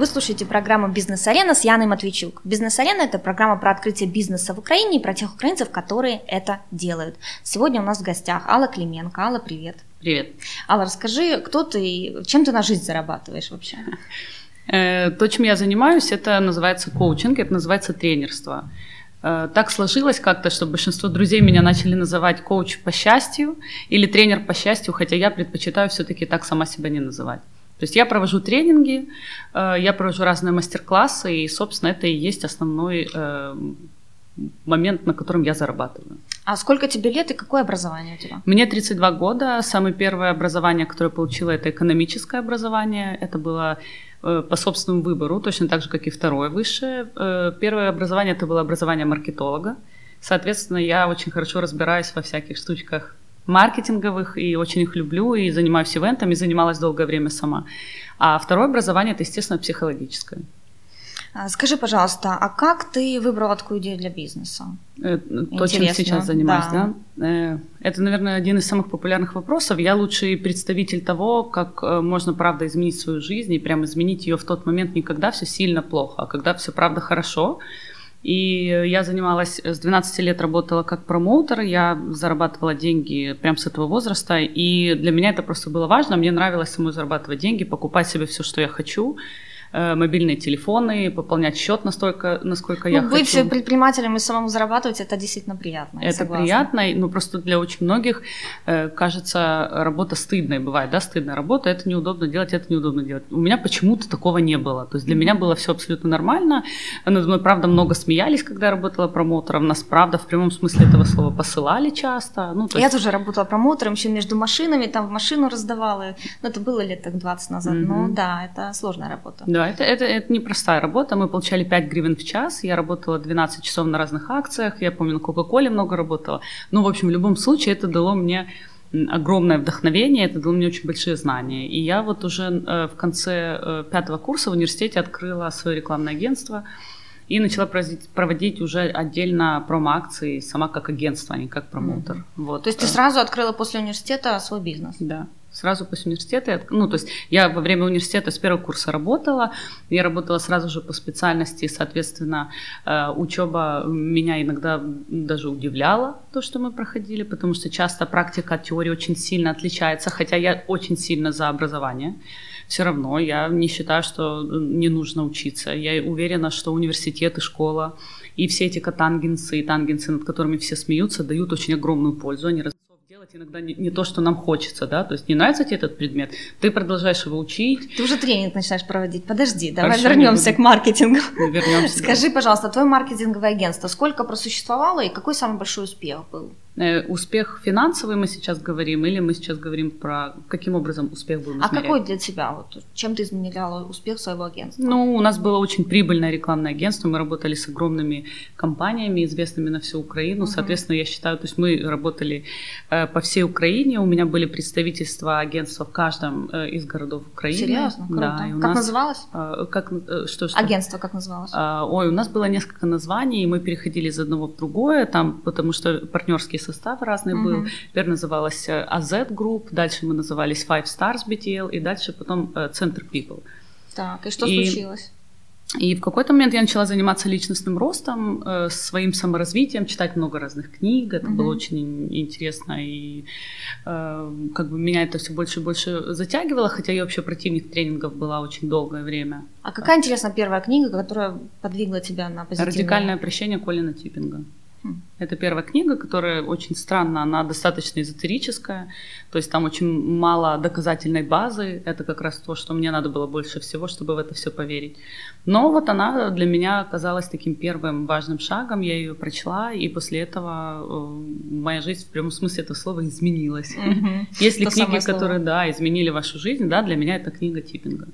Вы слушаете программу «Бизнес-арена» с Яной Матвейчук. «Бизнес-арена» – это программа про открытие бизнеса в Украине и про тех украинцев, которые это делают. Сегодня у нас в гостях Алла Клименко. Алла, привет. Привет. Алла, расскажи, кто ты, чем ты на жизнь зарабатываешь вообще? Э, то, чем я занимаюсь, это называется коучинг, это называется тренерство. Э, так сложилось как-то, что большинство друзей меня начали называть коуч по счастью или тренер по счастью, хотя я предпочитаю все-таки так сама себя не называть. То есть я провожу тренинги, э, я провожу разные мастер-классы, и, собственно, это и есть основной э, момент, на котором я зарабатываю. А сколько тебе лет и какое образование у тебя? Мне 32 года. Самое первое образование, которое получила, это экономическое образование. Это было э, по собственному выбору, точно так же, как и второе высшее. Первое образование это было образование маркетолога. Соответственно, я очень хорошо разбираюсь во всяких штучках маркетинговых, и очень их люблю, и занимаюсь ивентами, занималась долгое время сама. А второе образование – это, естественно, психологическое. А, скажи, пожалуйста, а как ты выбрала такую идею для бизнеса? Э, то, чем сейчас занимаюсь, да. да? Э, это, наверное, один из самых популярных вопросов. Я лучший представитель того, как э, можно, правда, изменить свою жизнь и прям изменить ее в тот момент не когда все сильно плохо, а когда все, правда, хорошо – и я занималась, с 12 лет работала как промоутер, я зарабатывала деньги прямо с этого возраста, и для меня это просто было важно, мне нравилось самой зарабатывать деньги, покупать себе все, что я хочу, Э, мобильные телефоны, пополнять счет настолько, насколько ну, я быть хочу. Быть предпринимателем и самому зарабатывать, это действительно приятно. Это согласна. приятно, но просто для очень многих э, кажется работа стыдной, бывает, да, стыдная работа, это неудобно делать, это неудобно делать. У меня почему-то такого не было, то есть для меня было все абсолютно нормально, надо мной, правда, много смеялись, когда я работала промоутером, нас, правда, в прямом смысле этого слова посылали часто. Ну, то есть... Я тоже работала промоутером, еще между машинами, там в машину раздавала, но это было лет так 20 назад, mm-hmm. но да, это сложная работа. Да, это, это, это непростая работа. Мы получали 5 гривен в час. Я работала 12 часов на разных акциях. Я помню, на Кока-Коле много работала. Ну, в общем, в любом случае это дало мне огромное вдохновение, это дало мне очень большие знания. И я вот уже э, в конце э, пятого курса в университете открыла свое рекламное агентство и начала проводить, проводить уже отдельно промо-акции сама как агентство, а не как промоутер. Mm-hmm. Вот. То есть ты сразу открыла после университета свой бизнес? Да сразу после университета. Ну, то есть я во время университета с первого курса работала, я работала сразу же по специальности, соответственно, э, учеба меня иногда даже удивляла, то, что мы проходили, потому что часто практика от теории очень сильно отличается, хотя я очень сильно за образование. Все равно я не считаю, что не нужно учиться. Я уверена, что университет и школа и все эти катангенсы и тангенсы, над которыми все смеются, дают очень огромную пользу. Они делать иногда не, не то, что нам хочется, да, то есть не нравится тебе этот предмет, ты продолжаешь его учить. Ты уже тренинг начинаешь проводить. Подожди, давай Хорошо, вернемся к маркетингу. Вернемся. Скажи, да. пожалуйста, твое маркетинговое агентство сколько просуществовало и какой самый большой успех был? Э, успех финансовый мы сейчас говорим, или мы сейчас говорим про каким образом успех был? А какой для тебя? Вот, чем ты изменяла успех своего агентства? Ну, у нас было очень прибыльное рекламное агентство, мы работали с огромными компаниями, известными на всю Украину. Угу. Соответственно, я считаю, то есть мы работали э, по всей Украине, у меня были представительства агентства в каждом э, из городов Украины. Серьезно? Круто. Да, как нас, называлось? Э, как, э, что, что? Агентство как называлось? Э, ой, у нас было несколько названий, и мы переходили из одного в другое, там, потому что партнерские состав разный mm-hmm. был. Теперь называлась AZ э, Group, дальше мы назывались Five Stars BTL, и дальше потом э, Center People. Так, и что и, случилось? И в какой-то момент я начала заниматься личностным ростом, э, своим саморазвитием, читать много разных книг. Это mm-hmm. было очень интересно, и э, как бы меня это все больше и больше затягивало, хотя я вообще противник тренингов была очень долгое время. А какая, интересно, первая книга, которая подвигла тебя на позитивное? «Радикальное прощение Колина Типпинга». Это первая книга, которая очень странна, она достаточно эзотерическая, то есть там очень мало доказательной базы, это как раз то, что мне надо было больше всего, чтобы в это все поверить. Но вот она для меня оказалась таким первым важным шагом, я ее прочла, и после этого э, моя жизнь в прямом смысле этого слова изменилась. Mm-hmm. Если то книги, которые, да, изменили вашу жизнь, да, для меня это книга Типпинга.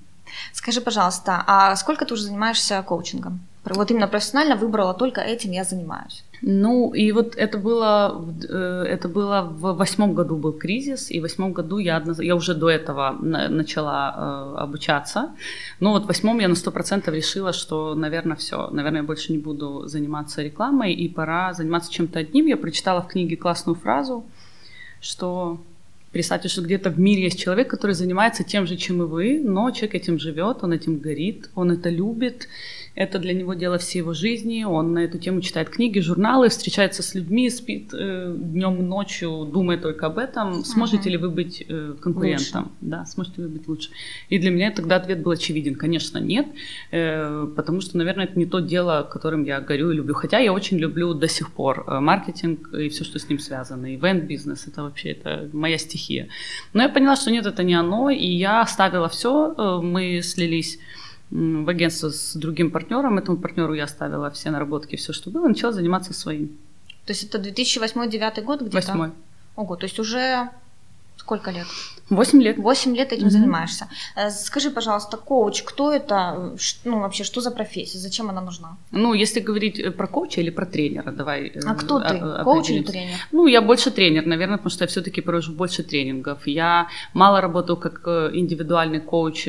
Скажи, пожалуйста, а сколько ты уже занимаешься коучингом? Вот именно профессионально выбрала только этим я занимаюсь. Ну, и вот это было, э, это было в восьмом году был кризис, и в восьмом году я, одно, я уже до этого начала э, обучаться. Но вот в восьмом я на сто процентов решила, что, наверное, все, наверное, я больше не буду заниматься рекламой, и пора заниматься чем-то одним. Я прочитала в книге классную фразу, что Представьте, что где-то в мире есть человек, который занимается тем же, чем и вы, но человек этим живет, он этим горит, он это любит, это для него дело всей его жизни. Он на эту тему читает книги, журналы, встречается с людьми, спит э, днем и ночью, думает только об этом. Сможете uh-huh. ли вы быть э, конкурентом? Лучше. Да, сможете ли вы быть лучше? И для меня тогда ответ был очевиден. Конечно, нет, э, потому что, наверное, это не то дело, которым я горю и люблю. Хотя я очень люблю до сих пор э, маркетинг и все, что с ним связано. Ивент-бизнес — это вообще это моя стихия. Но я поняла, что нет, это не оно, и я оставила все. Э, мы слились в агентство с другим партнером. Этому партнеру я оставила все наработки, все, что было, начала заниматься своим. То есть это 2008-2009 год где-то? Восьмой. Ого, то есть уже сколько лет? Восемь лет. Восемь лет этим mm-hmm. занимаешься. Э, скажи, пожалуйста, коуч, кто это? Ну, вообще, что за профессия? Зачем она нужна? Ну, если говорить э, про коуча или про тренера, давай. Э, а кто ты? Коуч или тренер? Ну, я больше тренер, наверное, потому что я все-таки провожу больше тренингов. Я мало работаю как индивидуальный коуч.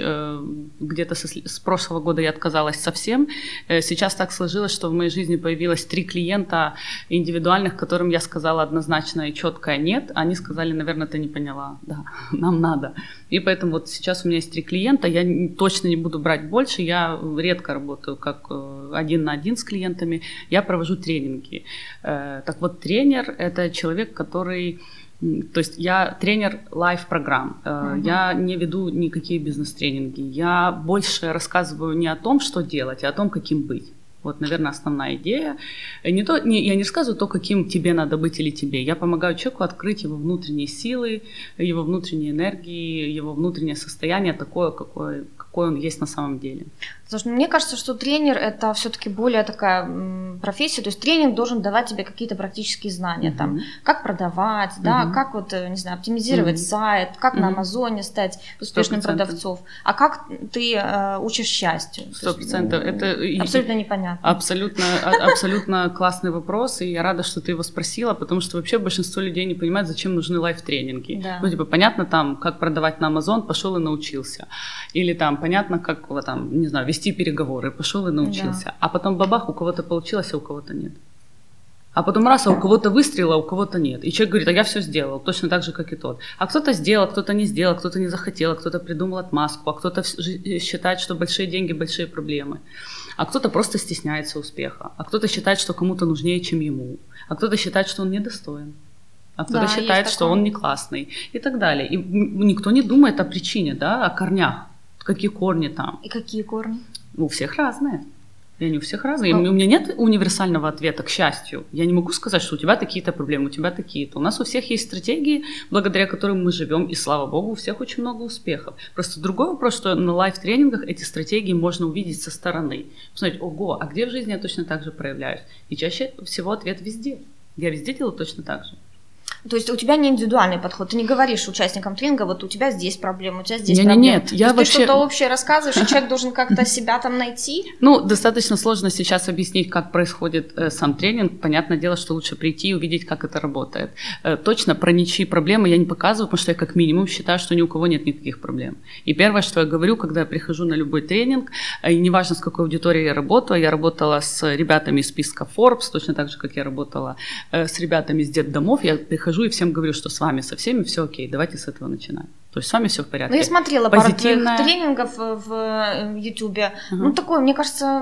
Где-то с прошлого года я отказалась совсем. Сейчас так сложилось, что в моей жизни появилось три клиента индивидуальных, которым я сказала однозначно и четко нет. Они сказали, наверное, ты не поняла. Да, нам надо. И поэтому вот сейчас у меня есть три клиента, я точно не буду брать больше, я редко работаю как э, один на один с клиентами, я провожу тренинги. Э, так вот, тренер – это человек, который то есть я тренер лайв-программ, uh-huh. я не веду никакие бизнес-тренинги, я больше рассказываю не о том, что делать, а о том, каким быть. Вот, наверное, основная идея. Не то, не, я не рассказываю то, каким тебе надо быть или тебе. Я помогаю человеку открыть его внутренние силы, его внутренние энергии, его внутреннее состояние такое, какое, какой он есть на самом деле. Потому что мне кажется, что тренер это все-таки более такая профессия, то есть тренинг должен давать тебе какие-то практические знания, mm-hmm. там, как продавать, mm-hmm. да, как вот, э, не знаю, оптимизировать mm-hmm. сайт, как mm-hmm. на Амазоне стать успешным 100%. продавцом, а как ты э, учишь счастью. Сто процентов. Это абсолютно непонятно. Абсолютно, а, абсолютно классный вопрос, и я рада, что ты его спросила, потому что вообще большинство людей не понимает, зачем нужны лайф-тренинги. Да. Ну, типа, понятно там, как продавать на Амазон, пошел и научился. Или там, понятно, как там, не знаю, вести переговоры, пошел и научился. Да. А потом бабах, у кого-то получилось, а у кого-то нет. А потом раз, а у кого-то выстрел, а у кого-то нет. И человек говорит, а я все сделал, точно так же, как и тот. А кто-то сделал, кто-то не сделал, кто-то не захотел, кто-то придумал отмазку, а кто-то считает, что большие деньги – большие проблемы. А кто-то просто стесняется успеха, а кто-то считает, что кому-то нужнее, чем ему, а кто-то считает, что он недостоин а кто-то да, считает, что он не классный и так далее. И никто не думает о причине, да, о корнях, какие корни там. И какие корни? У всех разные. И они у всех разные. Но... У меня нет универсального ответа, к счастью. Я не могу сказать, что у тебя такие-то проблемы, у тебя такие-то. У нас у всех есть стратегии, благодаря которым мы живем, и слава богу, у всех очень много успехов. Просто другой вопрос, что на лайв-тренингах эти стратегии можно увидеть со стороны. Посмотреть, ого, а где в жизни я точно так же проявляюсь? И чаще всего ответ везде. Я везде делаю точно так же. То есть у тебя не индивидуальный подход, ты не говоришь участникам тренинга, вот у тебя здесь проблема, у тебя здесь не, проблема. Нет, нет, я вообще... Ты что-то общее рассказываешь, и человек должен как-то себя там найти? Ну, достаточно сложно сейчас объяснить, как происходит э, сам тренинг. Понятное дело, что лучше прийти и увидеть, как это работает. Э, точно про ничьи проблемы я не показываю, потому что я как минимум считаю, что ни у кого нет никаких проблем. И первое, что я говорю, когда я прихожу на любой тренинг, э, и неважно, с какой аудиторией я работаю, я работала с ребятами из списка Forbes, точно так же, как я работала э, с ребятами из детдомов, я прихожу и всем говорю, что с вами со всеми все окей, давайте с этого начинать. То есть с вами все в порядке. Ну, я смотрела Позитивная... пару тренингов в Ютубе. Угу. Ну, такое, мне кажется,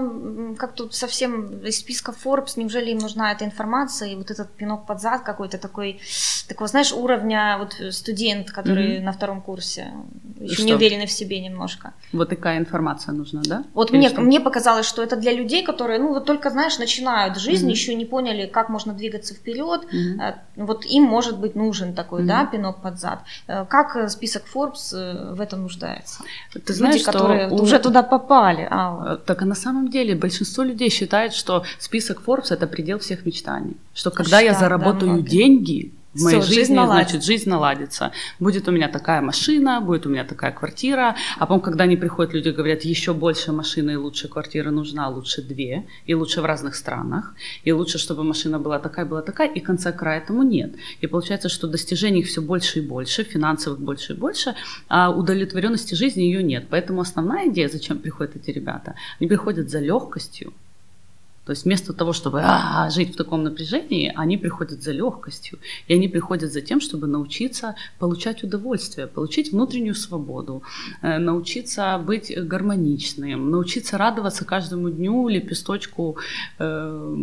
как тут совсем из списка Forbes, неужели им нужна эта информация, и вот этот пинок под зад какой-то такой, такого, знаешь, уровня вот студент, который угу. на втором курсе, еще не уверенный в себе немножко. Вот такая информация нужна, да? Вот мне, мне показалось, что это для людей, которые, ну, вот только, знаешь, начинают жизнь, угу. еще не поняли, как можно двигаться вперед, угу. вот им может быть нужен такой, угу. да, пинок под зад. Э, как список Forbes э, в этом нуждается. Ты знаешь, Люди, которые у... уже туда попали. А... Э, так а на самом деле большинство людей считает, что список Forbes это предел всех мечтаний. Что когда Штат, я заработаю да, деньги, в моей Всё, жизни, жизнь значит, жизнь наладится. Будет у меня такая машина, будет у меня такая квартира. А потом, когда они приходят, люди говорят, еще больше машины и лучше квартира нужна, лучше две, и лучше в разных странах, и лучше, чтобы машина была такая, была такая, и конца края этому нет. И получается, что достижений все больше и больше, финансовых больше и больше, а удовлетворенности жизни ее нет. Поэтому основная идея, зачем приходят эти ребята, они приходят за легкостью, То есть вместо того, чтобы а, жить в таком напряжении, они приходят за легкостью. И они приходят за тем, чтобы научиться получать удовольствие, получить внутреннюю свободу, э, научиться быть гармоничным, научиться радоваться каждому дню, лепесточку. Э,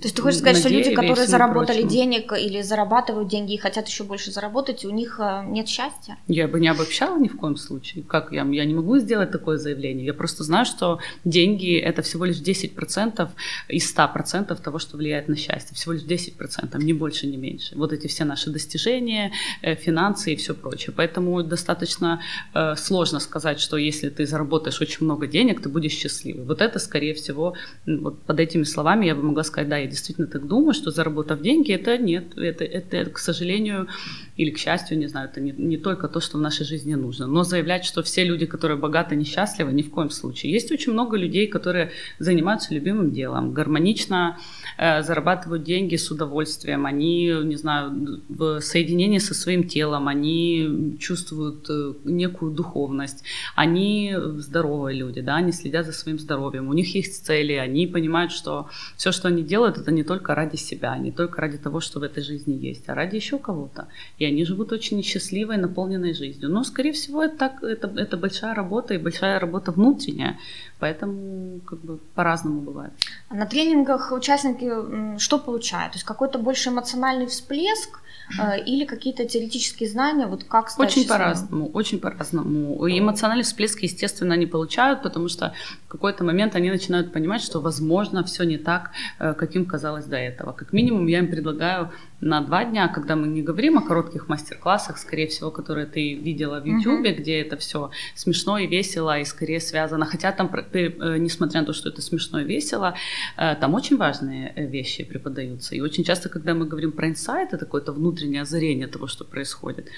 То есть ты хочешь сказать, что люди, которые заработали прочему. денег или зарабатывают деньги и хотят еще больше заработать, у них э, нет счастья? Я бы не обобщала ни в коем случае. Как я? Я не могу сделать такое заявление. Я просто знаю, что деньги это всего лишь 10% из 100% того, что влияет на счастье. Всего лишь 10%, не больше, не меньше. Вот эти все наши достижения, э, финансы и все прочее. Поэтому достаточно э, сложно сказать, что если ты заработаешь очень много денег, ты будешь счастливый. Вот это, скорее всего, вот под этими словами я бы могла сказать, да, я действительно так думаю, что заработав деньги, это нет, это, это к сожалению, или к счастью, не знаю, это не, не только то, что в нашей жизни нужно. Но заявлять, что все люди, которые богаты, несчастливы, ни в коем случае. Есть очень много людей, которые занимаются любимым делом, гармонично э, зарабатывают деньги с удовольствием, они, не знаю, в соединении со своим телом, они чувствуют э, некую духовность, они здоровые люди, да, они следят за своим здоровьем, у них есть цели, они понимают, что все, что они делают, это не только ради себя, не только ради того, что в этой жизни есть, а ради еще кого-то. И они живут очень счастливой, наполненной жизнью. Но, скорее всего, это, так, это, это большая работа и большая работа внутренняя, поэтому как бы по-разному бывает. А на тренингах участники что получают? То есть какой-то больше эмоциональный всплеск, Э, или какие-то теоретические знания, вот как стать Очень по-разному, очень по-разному. И эмоциональный всплеск, естественно, они получают, потому что в какой-то момент они начинают понимать, что, возможно, все не так, э, каким казалось до этого. Как минимум, я им предлагаю на два дня, когда мы не говорим о коротких мастер-классах, скорее всего, которые ты видела в YouTube, uh-huh. где это все смешно и весело, и скорее связано. Хотя там, э, несмотря на то, что это смешно и весело, там очень важные вещи преподаются. И очень часто, когда мы говорим про инсайт, это какое-то внутреннее озарение того, что происходит.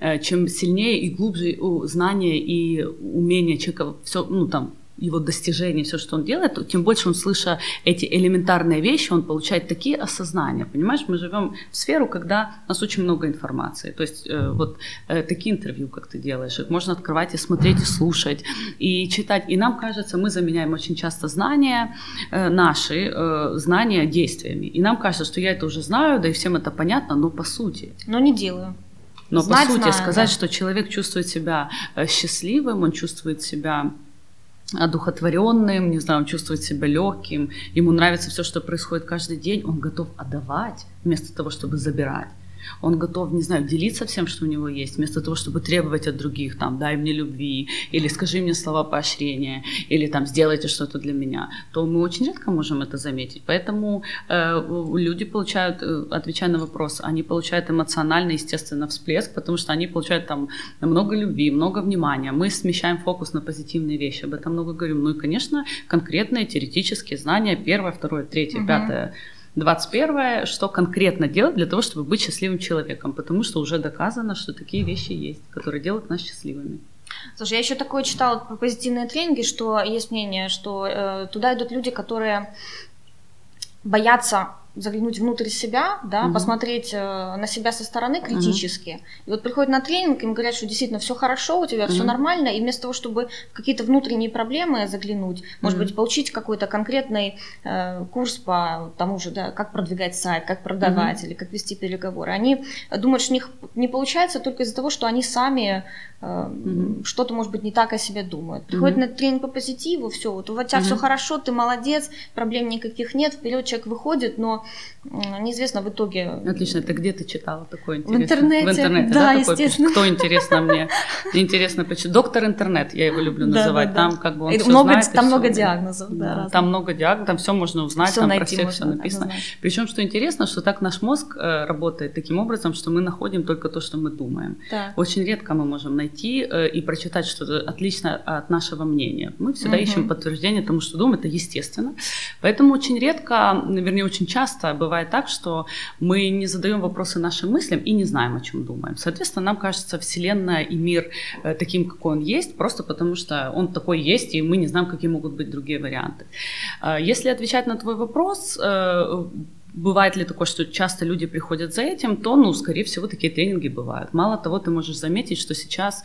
Э, чем сильнее и глубже знание и умение человека все, ну там, его достижения, все, что он делает, тем больше он, слыша эти элементарные вещи, он получает такие осознания. Понимаешь, мы живем в сферу, когда у нас очень много информации. То есть э, вот э, такие интервью, как ты делаешь, их можно открывать и смотреть, и слушать, и читать. И нам кажется, мы заменяем очень часто знания э, наши, э, знания действиями. И нам кажется, что я это уже знаю, да и всем это понятно, но по сути. Но не делаю. Но Знать по сути знаю, сказать, да. что человек чувствует себя э, счастливым, он чувствует себя одухотворенным, не знаю, он чувствует себя легким, ему нравится все, что происходит каждый день, он готов отдавать вместо того, чтобы забирать он готов, не знаю, делиться всем, что у него есть, вместо того, чтобы требовать от других, там, дай мне любви, или скажи мне слова поощрения, или там, сделайте что-то для меня, то мы очень редко можем это заметить. Поэтому э, люди получают, э, отвечая на вопрос, они получают эмоциональный, естественно, всплеск, потому что они получают там много любви, много внимания. Мы смещаем фокус на позитивные вещи, об этом много говорим. Ну и, конечно, конкретные теоретические знания, первое, второе, третье, угу. пятое, 21 что конкретно делать для того, чтобы быть счастливым человеком, потому что уже доказано, что такие вещи есть, которые делают нас счастливыми. Слушай, я еще такое читала про позитивные тренинги, что есть мнение, что э, туда идут люди, которые боятся заглянуть внутрь себя, да, угу. посмотреть э, на себя со стороны критически. Угу. И вот приходят на тренинг, им говорят, что действительно все хорошо, у тебя угу. все нормально, и вместо того, чтобы в какие-то внутренние проблемы заглянуть, угу. может быть, получить какой-то конкретный э, курс по тому же, да, как продвигать сайт, как продавать угу. или как вести переговоры, они думают, что у них не получается только из-за того, что они сами mm что-то, может быть, не так о себе думают. Приходит mm на тренинг по позитиву, все, вот у тебя mm все хорошо, ты молодец, проблем никаких нет, вперед человек выходит, но неизвестно в итоге. Отлично, ты где ты читала такое интересное? В интернете. В интернете, да, да естественно. Такой, кто интересно мне? Интересно, почему? Доктор интернет, я его люблю называть. Да, да, там как бы он все много, знает. Там много диагнозов, да. Там много диагнозов, там все можно узнать, всё там про всех все написано. Причем, что интересно, что так наш мозг э, работает таким образом, что мы находим только то, что мы думаем. Очень редко мы можем найти э, и прочитать что-то отлично от нашего мнения. Мы всегда угу. ищем подтверждение тому, что думаем, это естественно. Поэтому очень редко, вернее, очень часто бывает так, что мы не задаем вопросы нашим мыслям и не знаем, о чем думаем. Соответственно, нам кажется Вселенная и мир э, таким, какой он есть, просто потому что он такой есть, и мы не знаем, какие могут быть другие варианты. Э, если отвечать на твой вопрос, бывает ли такое, что часто люди приходят за этим, то, ну, скорее всего, такие тренинги бывают. Мало того, ты можешь заметить, что сейчас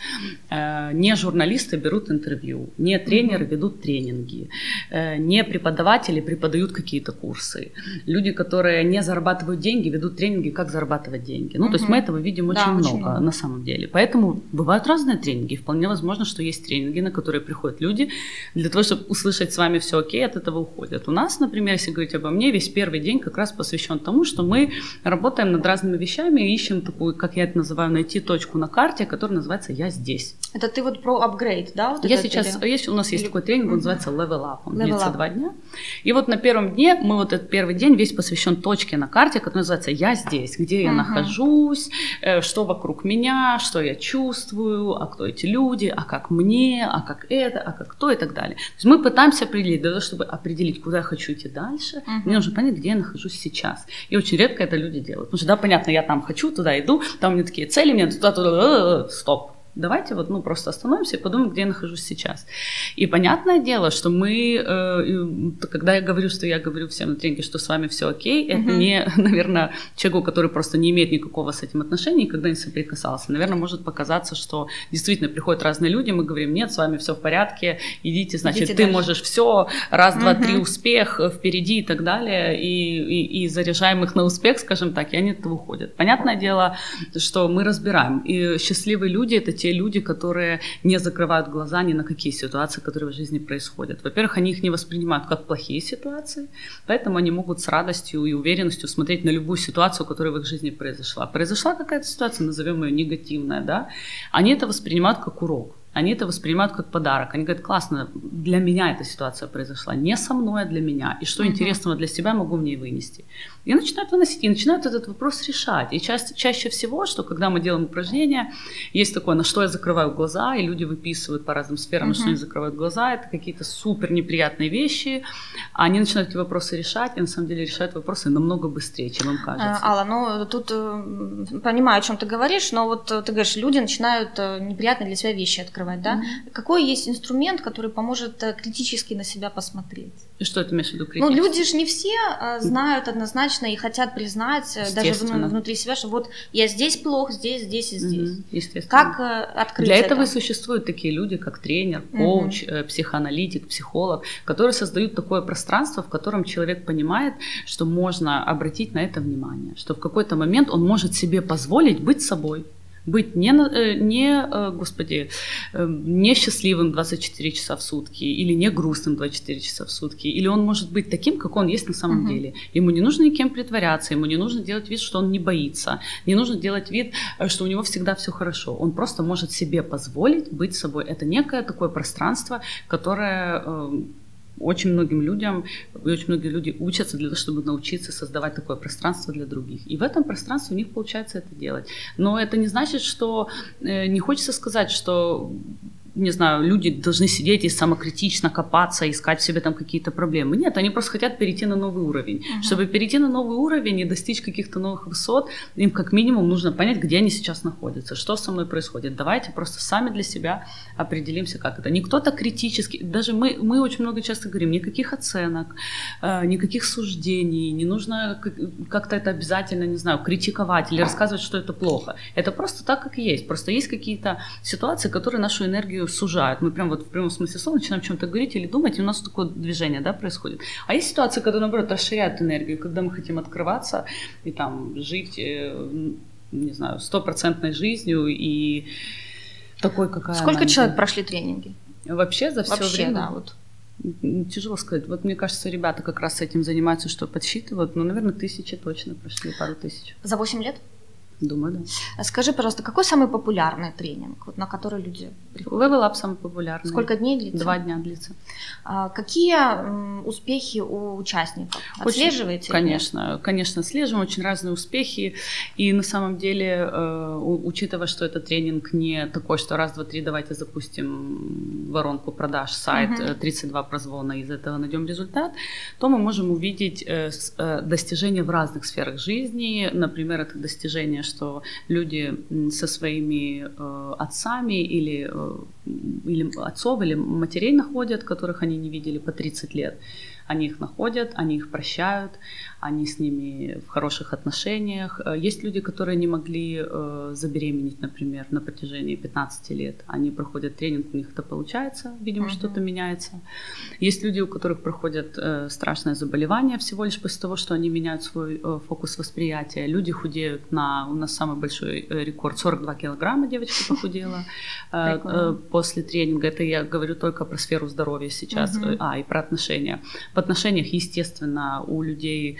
э, не журналисты берут интервью, не тренеры mm-hmm. ведут тренинги, э, не преподаватели преподают какие-то курсы. Люди, которые не зарабатывают деньги, ведут тренинги, как зарабатывать деньги. Ну, mm-hmm. то есть мы этого видим да, очень, много, много на самом деле. Поэтому бывают разные тренинги. Вполне возможно, что есть тренинги, на которые приходят люди для того, чтобы услышать с вами все окей, от этого уходят. У нас, например, если говорить обо мне, весь первый день как раз посвящен тому, что мы работаем над разными вещами и ищем такую, как я это называю, найти точку на карте, которая называется «Я здесь». Это ты вот про апгрейд, да? Вот я сейчас, или... есть, у нас есть или... такой тренинг, он называется Level Up, он Level длится up. два дня. И вот на первом дне, мы вот этот первый день весь посвящен точке на карте, которая называется «Я здесь», где я uh-huh. нахожусь, э, что вокруг меня, что я чувствую, а кто эти люди, а как мне, а как это, а как кто и так далее. То есть мы пытаемся определить, для того, чтобы определить, куда я хочу идти дальше, uh-huh. мне нужно понять, где я нахожусь сейчас. И очень редко это люди делают. Потому что, да, понятно, я там хочу, туда иду, там у меня такие цели, мне туда-туда, э, э, стоп давайте вот, ну, просто остановимся и подумаем, где я нахожусь сейчас. И понятное дело, что мы, э, когда я говорю, что я говорю всем на тренинге, что с вами все окей, это uh-huh. не, наверное, человеку, который просто не имеет никакого с этим отношения, никогда не соприкасался. Наверное, может показаться, что действительно приходят разные люди, мы говорим, нет, с вами все в порядке, идите, значит, идите ты дальше. можешь все, раз, uh-huh. два, три, успех, впереди и так далее, и, и, и заряжаем их на успех, скажем так, и они от этого уходят. Понятное дело, что мы разбираем, и счастливые люди — это те люди, которые не закрывают глаза ни на какие ситуации, которые в жизни происходят. Во-первых, они их не воспринимают как плохие ситуации, поэтому они могут с радостью и уверенностью смотреть на любую ситуацию, которая в их жизни произошла. Произошла какая-то ситуация, назовем ее негативная, да, они это воспринимают как урок они это воспринимают как подарок. Они говорят, классно, для меня эта ситуация произошла, не со мной, а для меня. И что uh-huh. интересного для себя могу в ней вынести. И начинают выносить, и начинают этот вопрос решать. И ча- чаще всего, что когда мы делаем упражнения, есть такое, на что я закрываю глаза, и люди выписывают по разным сферам, uh-huh. на что они закрывают глаза, это какие-то супер неприятные вещи. А они начинают эти вопросы решать, и на самом деле решают вопросы намного быстрее, чем им кажется. Алла, ну тут э, понимаю, о чем ты говоришь, но вот э, ты говоришь, люди начинают э, неприятные для себя вещи открывать открывать, да? Mm-hmm. Какой есть инструмент, который поможет э, критически на себя посмотреть? И что ты имеешь в виду критически? Ну, люди же не все э, знают однозначно и хотят признать э, даже внутри себя, что вот я здесь плох, здесь, здесь и здесь. Mm-hmm. Естественно. Как открыть Для этого это? и существуют такие люди, как тренер, коуч, mm-hmm. психоаналитик, психолог, которые создают такое пространство, в котором человек понимает, что можно обратить на это внимание, что в какой-то момент он может себе позволить быть собой быть не, э, не э, господи, э, не счастливым 24 часа в сутки или не грустным 24 часа в сутки, или он может быть таким, как он есть на самом uh-huh. деле. Ему не нужно никем притворяться, ему не нужно делать вид, что он не боится, не нужно делать вид, что у него всегда все хорошо. Он просто может себе позволить быть собой. Это некое такое пространство, которое очень многим людям, и очень многие люди учатся для того, чтобы научиться создавать такое пространство для других. И в этом пространстве у них получается это делать. Но это не значит, что э, не хочется сказать, что не знаю, люди должны сидеть и самокритично копаться, искать в себе там какие-то проблемы. Нет, они просто хотят перейти на новый уровень. Uh-huh. Чтобы перейти на новый уровень и достичь каких-то новых высот, им как минимум нужно понять, где они сейчас находятся, что со мной происходит. Давайте просто сами для себя определимся, как это. Не кто-то критически, даже мы, мы очень много часто говорим, никаких оценок, э, никаких суждений, не нужно как-то это обязательно, не знаю, критиковать или рассказывать, что это плохо. Это просто так, как есть. Просто есть какие-то ситуации, которые нашу энергию сужают. Мы прям вот в прямом смысле слова начинаем о чем-то говорить или думать, и у нас такое движение да, происходит. А есть ситуации, когда, наоборот, расширяют энергию, когда мы хотим открываться и там жить, э, не знаю, стопроцентной жизнью и такой, какая Сколько человек прошли тренинги? Вообще за все Вообще, время? Да, вот. Тяжело сказать. Вот мне кажется, ребята как раз этим занимаются, что подсчитывают. Ну, наверное, тысячи точно прошли, пару тысяч. За 8 лет? Думаю, да. А скажи, пожалуйста, какой самый популярный тренинг, вот, на который люди приходят? Level Up самый популярный. Сколько дней длится? Два дня длится. А какие м, успехи у участников? Отслеживаете? Очень, конечно, конечно, отслеживаем. Очень разные успехи. И на самом деле, э, учитывая, что этот тренинг не такой, что раз, два, три, давайте запустим воронку продаж, сайт, угу. 32 прозвона, из этого найдем результат, то мы можем увидеть э, э, достижения в разных сферах жизни. Например, это достижение что люди со своими э, отцами или, э, или отцов или матерей находят, которых они не видели по 30 лет. Они их находят, они их прощают, они с ними в хороших отношениях. Э, есть люди, которые не могли э, забеременеть, например, на протяжении 15 лет. Они проходят тренинг, у них это получается, видимо, uh-huh. что-то меняется. Есть люди, у которых проходят э, страшное заболевание всего лишь после того, что они меняют свой фокус восприятия. Люди худеют на... У нас самый большой рекорд 42 килограмма девочка похудела после тренинга. Это я говорю только про сферу здоровья сейчас. А, и про отношения. В отношениях, естественно, у людей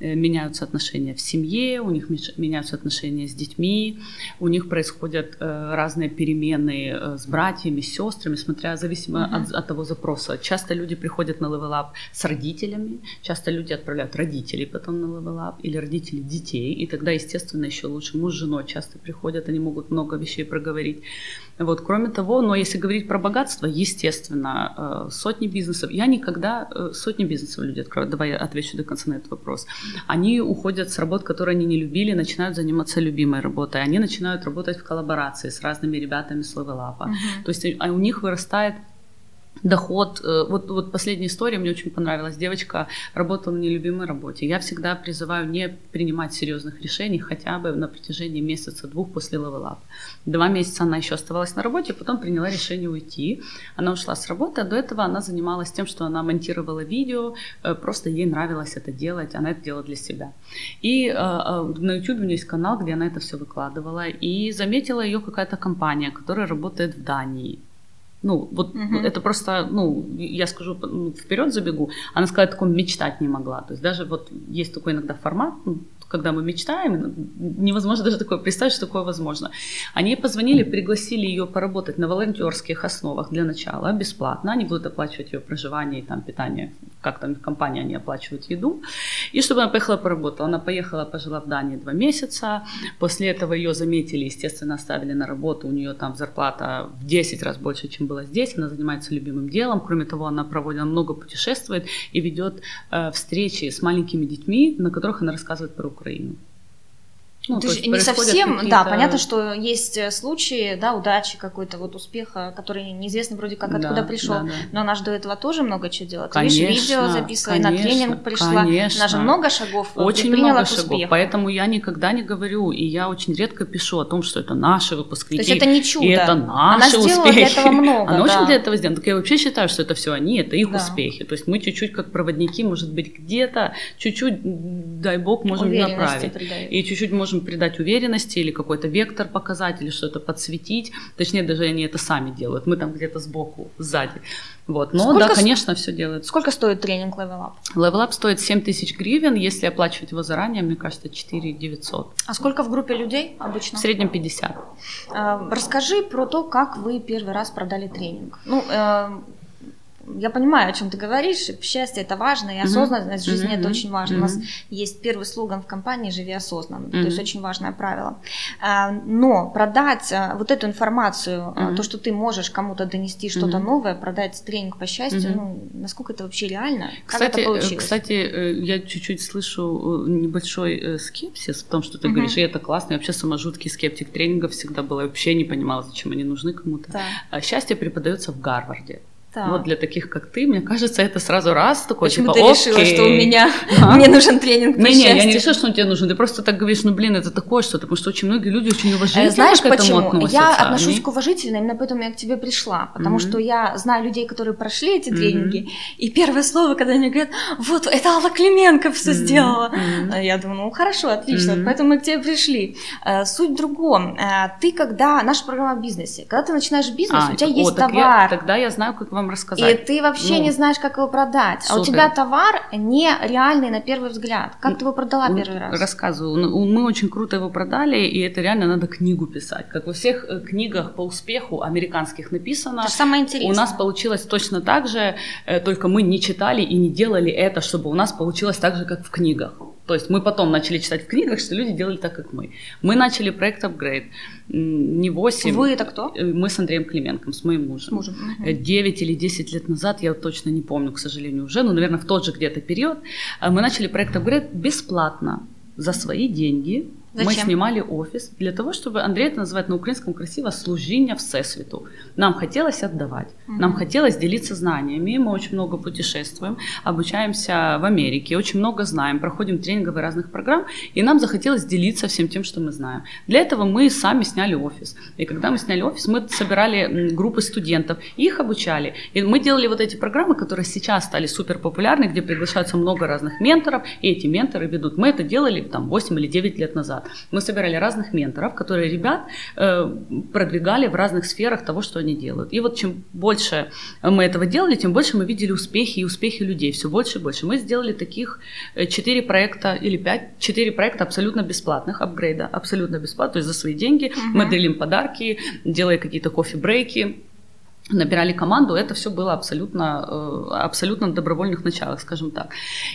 меняются отношения в семье, у них меняются отношения с детьми, у них происходят э, разные перемены э, с братьями, с сестрами, смотря зависимо uh-huh. от, от того запроса. Часто люди приходят на level up с родителями, часто люди отправляют родителей потом на level up или родителей детей, и тогда, естественно, еще лучше муж с женой часто приходят, они могут много вещей проговорить. Вот, кроме того, но если говорить про богатство, естественно, сотни бизнесов, я никогда, сотни бизнесов люди открывают, давай я отвечу до конца на этот вопрос они уходят с работ, которые они не любили, начинают заниматься любимой работой. Они начинают работать в коллаборации с разными ребятами с левелапа. Uh-huh. То есть а у них вырастает доход. Э, вот, вот последняя история мне очень понравилась. Девочка работала на нелюбимой работе. Я всегда призываю не принимать серьезных решений хотя бы на протяжении месяца-двух после level up. Два месяца она еще оставалась на работе, потом приняла решение уйти. Она ушла с работы, а до этого она занималась тем, что она монтировала видео, э, просто ей нравилось это делать, она это делала для себя. И э, на YouTube у нее есть канал, где она это все выкладывала, и заметила ее какая-то компания, которая работает в Дании. Ну, вот угу. это просто, ну, я скажу, ну, вперед забегу. Она сказала, таком мечтать не могла. То есть даже вот есть такой иногда формат, ну, когда мы мечтаем, невозможно даже такое представить, что такое возможно. Они позвонили, пригласили ее поработать на волонтерских основах для начала, бесплатно. Они будут оплачивать ее проживание и там питание, как там компания, они оплачивают еду. И чтобы она поехала поработала. Она поехала, пожила в Дании два месяца. После этого ее заметили, естественно, оставили на работу. У нее там зарплата в 10 раз больше, чем была здесь. Она занимается любимым делом. Кроме того, она проводит, много путешествует и ведет э, встречи с маленькими детьми, на которых она рассказывает про Украину. Ukrainu. Ну, Ты же не совсем, да, понятно, что есть э, случаи, да, удачи какой-то, вот успеха, который неизвестно вроде как откуда да, пришел, да, да. но она же до этого тоже много чего делала. Конечно, Ты видишь, видео записывала, конечно, на тренинг пришла, конечно. она же много шагов Очень много шагов, успеху. поэтому я никогда не говорю, и я очень редко пишу о том, что это наши выпускники. То есть это не чудо. И это наши она успехи. для этого много, Она да. очень для этого сделана. Так я вообще считаю, что это все они, это их да. успехи. То есть мы чуть-чуть как проводники, может быть, где-то чуть-чуть, дай бог, можем направить. Придает. И чуть-чуть можем придать уверенность уверенности или какой-то вектор показать, или что-то подсветить. Точнее, даже они это сами делают. Мы там где-то сбоку, сзади. Вот. Но Сколько да, конечно, все делают. Сколько стоит тренинг Level Up? Level Up стоит 7 тысяч гривен. Если оплачивать его заранее, мне кажется, 4 900. А сколько в группе людей обычно? В среднем 50. А, расскажи про то, как вы первый раз продали тренинг. Ну, э, я понимаю, о чем ты говоришь. Счастье это важно, и осознанность mm-hmm. в жизни mm-hmm. это очень важно. Mm-hmm. У нас есть первый слоган в компании «Живи осознанно», mm-hmm. то есть очень важное правило. А, но продать а, вот эту информацию, mm-hmm. то, что ты можешь кому-то донести что-то mm-hmm. новое, продать тренинг по счастью, mm-hmm. ну, насколько это вообще реально? Как кстати, это получилось? Кстати, э, я чуть-чуть слышу э, небольшой э, скепсис в том, что ты mm-hmm. говоришь, и это классно. Я вообще сама жуткий скептик тренингов всегда была. Я вообще не понимала, зачем они нужны кому-то. Да. Счастье преподается в Гарварде. Так. Вот для таких, как ты, мне кажется, это сразу раз такой, Почему типа, ты решила, окей. что у меня, а? мне нужен тренинг Не, не, я не решила, что он тебе нужен, ты просто так говоришь, ну, блин, это такое что-то, потому что очень многие люди очень уважительно Знаешь, к этому почему? относятся. Я отношусь они... к уважительно, именно поэтому я к тебе пришла, потому mm-hmm. что я знаю людей, которые прошли эти тренинги, mm-hmm. и первое слово, когда они говорят, вот, это Алла Клименко все mm-hmm. сделала, mm-hmm. я думаю, ну, хорошо, отлично, mm-hmm. поэтому мы к тебе пришли. Э, суть в другом, э, ты когда, наша программа в бизнесе, когда ты начинаешь бизнес, а, у тебя о, есть товар. Я, тогда я знаю, как вам рассказать. И ты вообще ну, не знаешь, как его продать. Супер. А у тебя товар нереальный на первый взгляд. Как ты его продала первый раз? Рассказываю. Ну, мы очень круто его продали, и это реально надо книгу писать. Как во всех э, книгах по успеху американских написано. Это самое интересное. У нас получилось точно так же, э, только мы не читали и не делали это, чтобы у нас получилось так же, как в книгах. То есть мы потом начали читать в книгах, что люди делали так, как мы. Мы начали проект Upgrade. Не 8. Вы это кто? Э, мы с Андреем Клименком, с моим мужем. С мужем. 9 или 10 лет назад, я точно не помню, к сожалению, уже, но, наверное, в тот же где-то период, э, мы начали проект Upgrade бесплатно за свои деньги Зачем? Мы снимали офис для того, чтобы, Андрей это называет на украинском красиво, служение всесвіту. Нам хотелось отдавать, mm-hmm. нам хотелось делиться знаниями. Мы очень много путешествуем, обучаемся в Америке, очень много знаем, проходим тренинговые разных программ, и нам захотелось делиться всем тем, что мы знаем. Для этого мы сами сняли офис. И когда мы сняли офис, мы собирали группы студентов, их обучали. И мы делали вот эти программы, которые сейчас стали супер популярны, где приглашаются много разных менторов, и эти менторы ведут. Мы это делали там 8 или 9 лет назад. Мы собирали разных менторов, которые ребят э, продвигали в разных сферах того, что они делают. И вот чем больше мы этого делали, тем больше мы видели успехи и успехи людей, все больше и больше. Мы сделали таких 4 э, проекта или 5, 4 проекта абсолютно бесплатных, апгрейда, абсолютно бесплатно, то есть за свои деньги. Угу. Мы делим подарки, делая какие-то кофе-брейки, набирали команду, это все было абсолютно, э, абсолютно на добровольных началах, скажем так.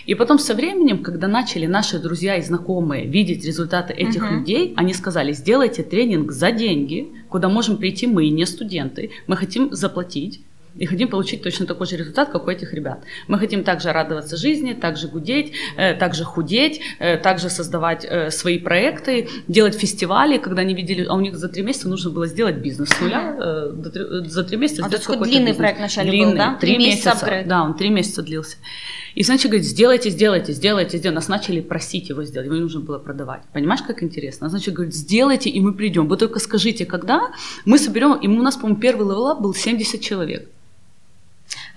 И потом со временем, когда начали наши друзья и знакомые видеть результаты этих uh-huh. людей, они сказали, сделайте тренинг за деньги, куда можем прийти мы, не студенты, мы хотим заплатить, и хотим получить точно такой же результат, как у этих ребят. Мы хотим также радоваться жизни, также гудеть, э, также худеть, э, также создавать э, свои проекты, делать фестивали, когда они видели, а у них за три месяца нужно было сделать бизнес с нуля, за три месяца а какой-то длинный бизнес. проект вначале длинный, был, да? Три месяца, месяца да, он три месяца длился. И сначала говорит, сделайте, сделайте, сделайте, сделайте. Нас начали просить его сделать, его не нужно было продавать. Понимаешь, как интересно? Значит, говорит, сделайте, и мы придем. Вы только скажите, когда мы соберем, и у нас, по-моему, первый level был 70 человек.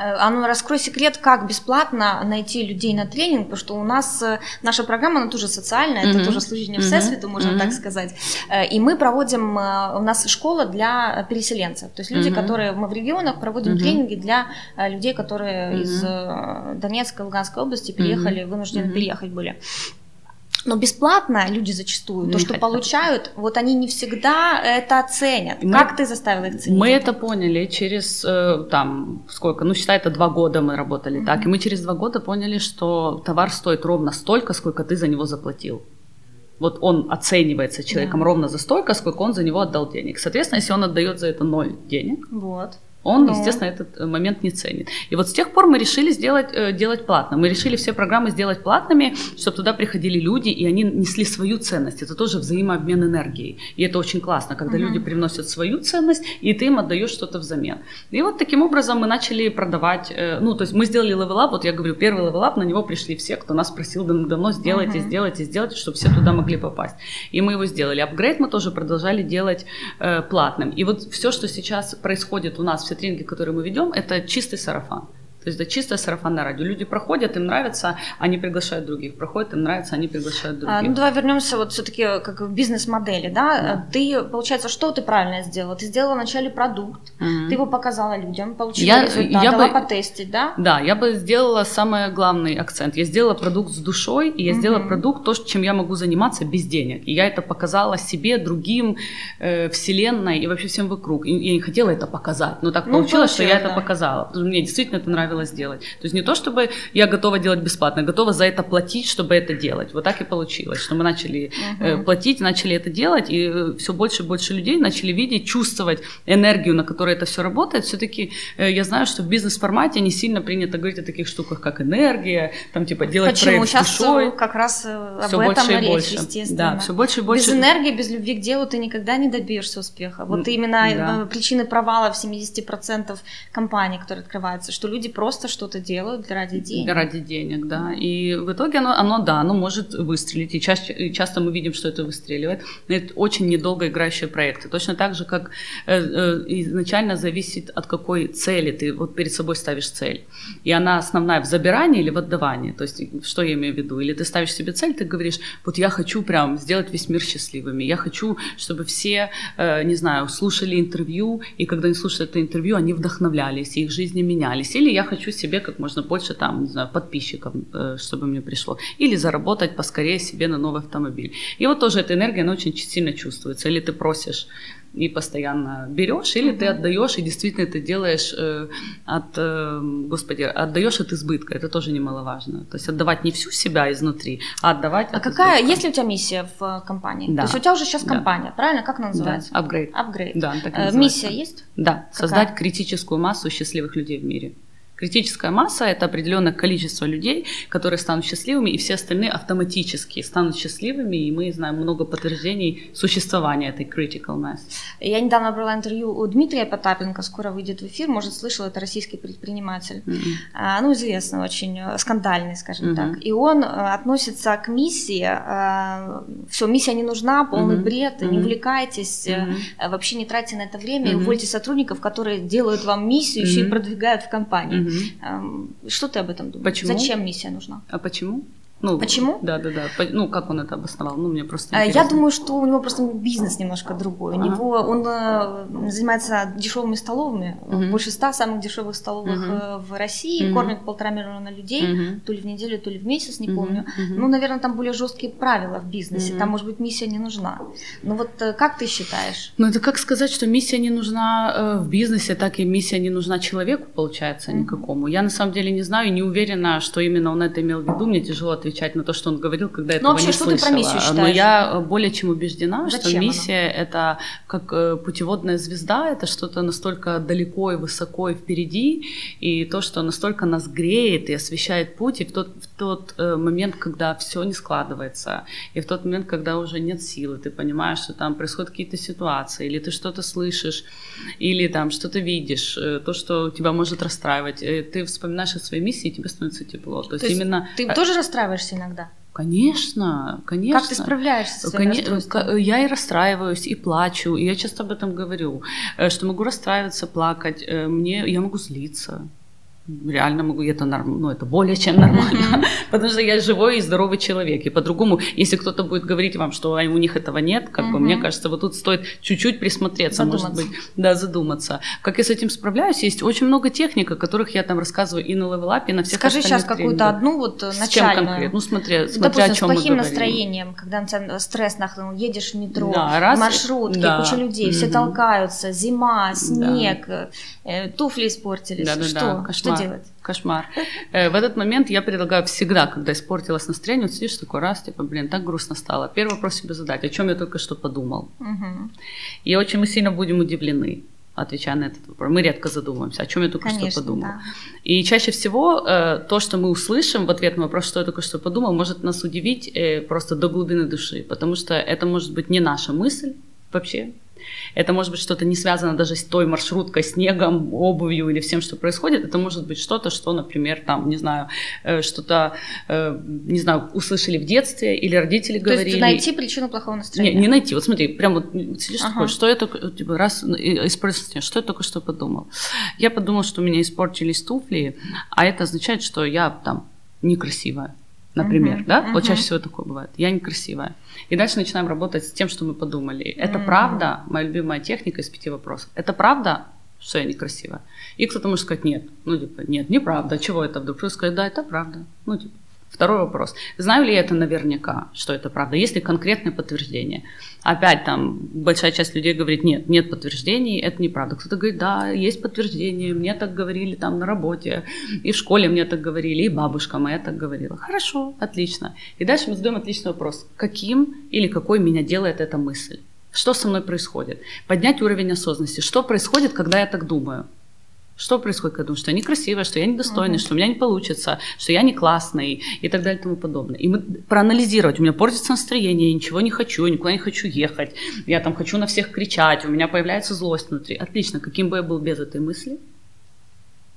А ну, раскрой секрет, как бесплатно найти людей на тренинг, потому что у нас э, наша программа, она тоже социальная, mm-hmm. это тоже служение mm-hmm. Можно mm-hmm. так сказать. Э, и мы проводим, у нас школа для переселенцев, то есть люди, mm-hmm. которые мы в регионах проводим mm-hmm. тренинги для людей, которые mm-hmm. из Донецкой, Луганской области переехали, mm-hmm. вынуждены mm-hmm. переехать были. Но бесплатно люди зачастую, то, что получают, вот они не всегда это оценят. Мы, как ты заставила их ценить? Мы это поняли через, э, там, сколько, ну, считай, это два года мы работали mm-hmm. так, и мы через два года поняли, что товар стоит ровно столько, сколько ты за него заплатил. Вот он оценивается человеком да. ровно за столько, сколько он за него отдал денег. Соответственно, если он отдает за это ноль денег, вот он, ну. естественно, этот э, момент не ценит. И вот с тех пор мы решили сделать, э, делать платно. Мы решили все программы сделать платными, чтобы туда приходили люди, и они несли свою ценность. Это тоже взаимообмен энергией. И это очень классно, когда угу. люди привносят свою ценность, и ты им отдаешь что-то взамен. И вот таким образом мы начали продавать, э, ну, то есть мы сделали level up, вот я говорю, первый level up, на него пришли все, кто нас просил давно, сделайте, угу. сделайте, сделайте, чтобы все туда могли попасть. И мы его сделали. Апгрейд мы тоже продолжали делать э, платным. И вот все, что сейчас происходит у нас в все тренинги, которые мы ведем, это чистый сарафан. То есть это чистое сарафанное радио. Люди проходят, им нравится, они приглашают других. Проходят, им нравится, они приглашают других. А, ну давай вернемся вот все-таки как в бизнес-модели, да? да? Ты, получается, что ты правильно сделала? Ты сделала вначале продукт, mm-hmm. ты его показала людям, получила я, результат, я дала бы, потестить, да? Да, я бы сделала самый главный акцент. Я сделала продукт с душой, и я mm-hmm. сделала продукт, то, чем я могу заниматься без денег. И я это показала себе, другим, э, вселенной и вообще всем вокруг. И я не хотела это показать, но так ну, получилось, что я да. это показала. Мне действительно это нравилось нравилось делать. То есть не то, чтобы я готова делать бесплатно, готова за это платить, чтобы это делать. Вот так и получилось, что мы начали uh-huh. платить, начали это делать, и э, все больше и больше людей начали видеть, чувствовать энергию, на которой это все работает. Все-таки э, я знаю, что в бизнес-формате не сильно принято говорить о таких штуках, как энергия, там типа делать Почему? проект Сейчас душой. как раз об все этом больше и речь, больше. естественно. Да, все больше и больше. Без энергии, без любви к делу ты никогда не добьешься успеха. Вот именно да. причины провала в 70% компаний, которые открываются, что люди просто что-то делают ради денег. Ради денег, да. И в итоге оно, оно да, оно может выстрелить. И часто, часто мы видим, что это выстреливает. Но это очень недолго играющие проекты. Точно так же, как э, э, изначально зависит от какой цели ты вот перед собой ставишь цель. И она основная в забирании или в отдавании. То есть, что я имею в виду? Или ты ставишь себе цель, ты говоришь, вот я хочу прям сделать весь мир счастливыми. Я хочу, чтобы все, э, не знаю, слушали интервью, и когда они слушают это интервью, они вдохновлялись, и их жизни менялись. Или я хочу себе как можно больше там, не знаю, подписчиков, э, чтобы мне пришло. Или заработать поскорее себе на новый автомобиль. И вот тоже эта энергия, она очень сильно чувствуется. Или ты просишь и постоянно берешь, или mm-hmm. ты отдаешь и действительно ты делаешь э, от, э, господи, отдаешь от избытка. Это тоже немаловажно. То есть отдавать не всю себя изнутри, а отдавать. А какая, избытка. есть ли у тебя миссия в э, компании? Да. То есть у тебя уже сейчас компания, да. правильно? Как она называется? Да. Upgrade. Upgrade. Да, так э, Миссия есть? Да. Какая? Создать критическую массу счастливых людей в мире Критическая масса – это определенное количество людей, которые станут счастливыми, и все остальные автоматически станут счастливыми, и мы знаем много подтверждений существования этой critical mass. Я недавно брала интервью у Дмитрия Потапенко, скоро выйдет в эфир, может, слышал, это российский предприниматель, mm-hmm. ну, известный очень, э, скандальный, скажем mm-hmm. так. И он э, относится к миссии, э, все, миссия не нужна, полный mm-hmm. бред, mm-hmm. не увлекайтесь, mm-hmm. вообще не тратьте на это время, mm-hmm. увольте сотрудников, которые делают вам миссию, mm-hmm. еще и продвигают в компании. Mm-hmm. Что ты об этом думаешь? Почему? Зачем миссия нужна? А почему? Ну, Почему? Да, да, да. Ну, как он это обосновал? Ну, мне просто интересно. Я думаю, что у него просто бизнес немножко другой. У ага. него он э, занимается дешевыми столовыми. Угу. Больше ста самых дешевых столовых угу. в России. Угу. Кормит полтора миллиона людей, угу. то ли в неделю, то ли в месяц, не угу. помню. Угу. Ну, наверное, там более жесткие правила в бизнесе. Угу. Там, может быть, миссия не нужна. Ну вот э, как ты считаешь? Ну, это как сказать, что миссия не нужна в бизнесе, так и миссия не нужна человеку, получается, угу. никакому. Я на самом деле не знаю и не уверена, что именно он это имел в виду. Мне тяжело отвечать на то, что он говорил когда этого вообще, не что слышала. Ты про миссию считаешь? Но я более чем убеждена, Зачем что миссия она? это как э, путеводная звезда, это что-то настолько далеко и высоко и впереди, и то, что настолько нас греет и освещает путь, и в тот, в тот э, момент, когда все не складывается, и в тот момент, когда уже нет силы, ты понимаешь, что там происходят какие-то ситуации, или ты что-то слышишь, или там что-то видишь, э, то, что тебя может расстраивать, ты вспоминаешь о своей миссии, и тебе становится тепло. То, то есть, есть именно... Ты тоже расстраиваешься иногда? Конечно, конечно. Как ты справляешься с Коне- Я и расстраиваюсь, и плачу. И я часто об этом говорю, э, что могу расстраиваться, плакать. Э, мне, я могу злиться реально могу, это, норм, ну, это более чем нормально, потому что я живой и здоровый человек, и по-другому, если кто-то будет говорить вам, что у них этого нет, как бы, мне кажется, вот тут стоит чуть-чуть присмотреться, может быть, да, задуматься. Как я с этим справляюсь, есть очень много техник, о которых я там рассказываю и на Up, и на всех Скажи сейчас какую-то одну вот начальную. С чем конкретно? Ну, смотри, смотря Допустим, о чем с плохим настроением, когда на тебя стресс нахлынул, едешь в метро, да, раз, маршрутки, да. куча людей, все толкаются, зима, снег, туфли испортились, да, да, что? Да, что делать? Кошмар. Э, в этот момент я предлагаю всегда, когда испортилось настроение, вот сидишь такой раз, типа, блин, так грустно стало. Первый вопрос себе задать, о чем я только что подумал. Угу. И очень мы сильно будем удивлены отвечая на этот вопрос. Мы редко задумываемся, о чем я только Конечно, что подумал. Да. И чаще всего э, то, что мы услышим в ответ на вопрос, что я только что подумал, может нас удивить э, просто до глубины души, потому что это может быть не наша мысль вообще, это может быть что-то не связано даже с той маршруткой, снегом, обувью или всем, что происходит. Это может быть что-то, что, например, там, не знаю, э, что-то, э, не знаю, услышали в детстве или родители То говорили. То есть найти причину плохого настроения? Не, не найти. Вот смотри, прям вот сидишь ага. такой, что я только, типа, раз, использовать, что я только что подумал. Я подумал, что у меня испортились туфли, а это означает, что я там некрасивая например, uh-huh, да? Uh-huh. Вот чаще всего такое бывает. Я некрасивая. И дальше начинаем работать с тем, что мы подумали. Это uh-huh. правда, моя любимая техника из пяти вопросов. Это правда, что я некрасивая? И кто-то может сказать нет. Ну, типа, нет, неправда. Чего это вдруг? Кто сказать, да, это правда. Ну, типа, Второй вопрос. Знаю ли я это наверняка, что это правда? Есть ли конкретное подтверждение? Опять там большая часть людей говорит, нет, нет подтверждений, это неправда. Кто-то говорит, да, есть подтверждение, мне так говорили там на работе, и в школе мне так говорили, и бабушка моя так говорила. Хорошо, отлично. И дальше мы задаем отличный вопрос. Каким или какой меня делает эта мысль? Что со мной происходит? Поднять уровень осознанности. Что происходит, когда я так думаю? Что происходит, когда думаю, что я некрасивая, что я недостойная, uh-huh. что у меня не получится, что я не классный и так далее и тому подобное. И мы проанализировать, у меня портится настроение, я ничего не хочу, никуда не хочу ехать, я там хочу на всех кричать, у меня появляется злость внутри. Отлично, каким бы я был без этой мысли,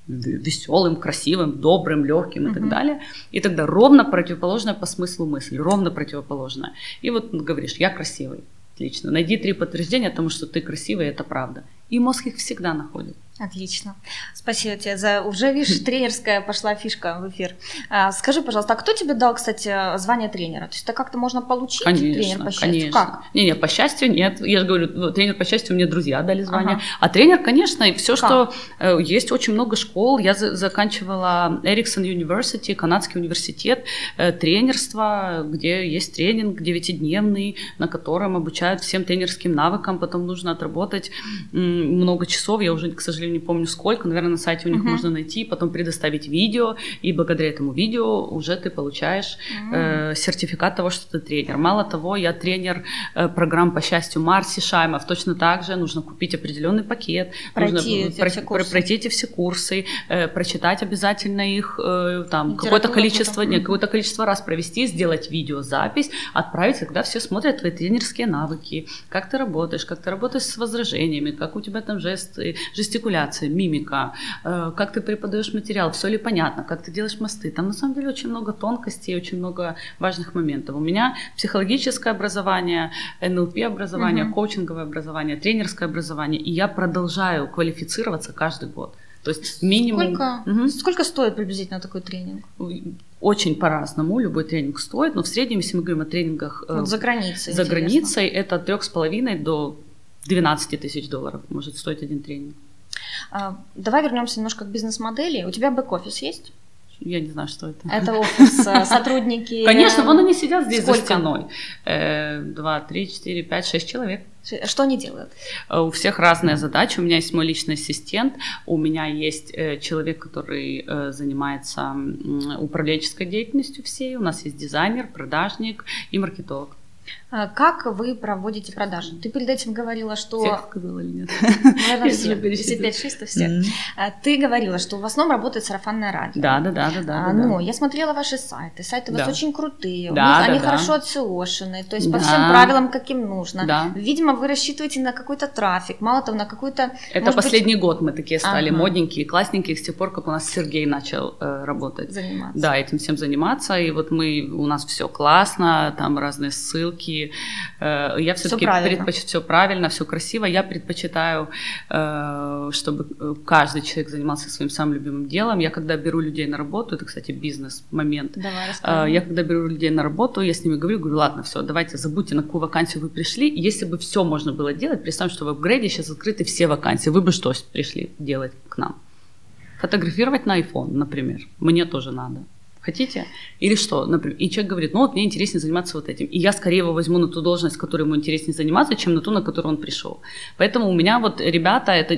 веселым, красивым, добрым, легким и uh-huh. так далее. И тогда ровно противоположная по смыслу мысль, ровно противоположная. И вот говоришь, я красивый. Отлично. Найди три подтверждения тому, что ты красивый, это правда. И мозг их всегда находит. Отлично. Спасибо тебе за... Уже, видишь, тренерская пошла фишка в эфир. А, скажи, пожалуйста, а кто тебе дал, кстати, звание тренера? То есть это как-то можно получить конечно, тренер по счастью? Конечно. Как? Не-не, по счастью нет. Я же говорю, ну, тренер по счастью мне друзья дали звание. Ага. А тренер, конечно, и все, что... Э, есть очень много школ. Я заканчивала Ericsson University, канадский университет, э, тренерство, где есть тренинг девятидневный, на котором обучают всем тренерским навыкам. Потом нужно отработать много часов. Я уже, к сожалению, сожалению, не помню сколько, наверное, на сайте у них uh-huh. можно найти, потом предоставить видео, и благодаря этому видео уже ты получаешь uh-huh. э, сертификат того, что ты тренер. Мало того, я тренер э, программ по счастью Марси Шаймов, точно так же нужно купить определенный пакет, пройти нужно эти про, все курсы. пройти эти все курсы, э, прочитать обязательно их, э, там какое-то количество, нет, какое-то количество раз провести, сделать видеозапись, отправить, когда все смотрят твои тренерские навыки, как ты работаешь, как ты работаешь с возражениями, как у тебя там жесты, жестикуляция, мимика, э, как ты преподаешь материал, все ли понятно, как ты делаешь мосты. Там на самом деле очень много тонкостей, очень много важных моментов. У меня психологическое образование, НЛП образование, угу. коучинговое образование, тренерское образование, и я продолжаю квалифицироваться каждый год. То есть минимум... Сколько, угу. сколько стоит приблизительно такой тренинг? Очень по-разному, любой тренинг стоит, но в среднем, если мы говорим о тренингах э, вот за границей, за границей это от трех с половиной до 12 тысяч долларов может стоить один тренинг. А, давай вернемся немножко к бизнес-модели. У тебя бэк-офис есть? Я не знаю, что это. Это офис, э, сотрудники. Конечно, вон они сидят здесь Сколько? за стеной. Э, два, три, четыре, пять, шесть человек. Что они делают? Э, у всех разные задачи. У меня есть мой личный ассистент, у меня есть человек, который занимается управленческой деятельностью всей, у нас есть дизайнер, продажник и маркетолог. А как вы проводите продажи? Ты перед этим говорила, что... Всех сказала или нет? Наверное, все. Если 5-6, то все. А, ты говорила, что в основном работает сарафанное радио. Да, да, да, да. да, Но я смотрела ваши сайты. Сайты у вас очень крутые. Да, они хорошо отсеошены. То есть по всем правилам, каким нужно. Да. Видимо, вы рассчитываете на какой-то трафик. Мало того, на какой-то... Это последний год мы такие стали модненькие, классненькие, с тех пор, как у нас Сергей начал э, работать. Заниматься. Да, этим всем заниматься. И вот мы, у нас все классно, там разные ссылки, э, я все-таки предпочитаю все правильно, все красиво. Я предпочитаю, э, чтобы каждый человек занимался своим самым любимым делом. Я когда беру людей на работу, это, кстати, бизнес-момент. Давай, э, я когда беру людей на работу, я с ними говорю, говорю, ладно, все, давайте забудьте, на какую вакансию вы пришли. Если бы все можно было делать, представьте, что в апгрейде сейчас открыты все вакансии, вы бы что пришли делать к нам? Фотографировать на iPhone, например. Мне тоже надо хотите? Или что, например, и человек говорит, ну вот мне интереснее заниматься вот этим, и я скорее его возьму на ту должность, которой ему интереснее заниматься, чем на ту, на которую он пришел. Поэтому у меня вот ребята, это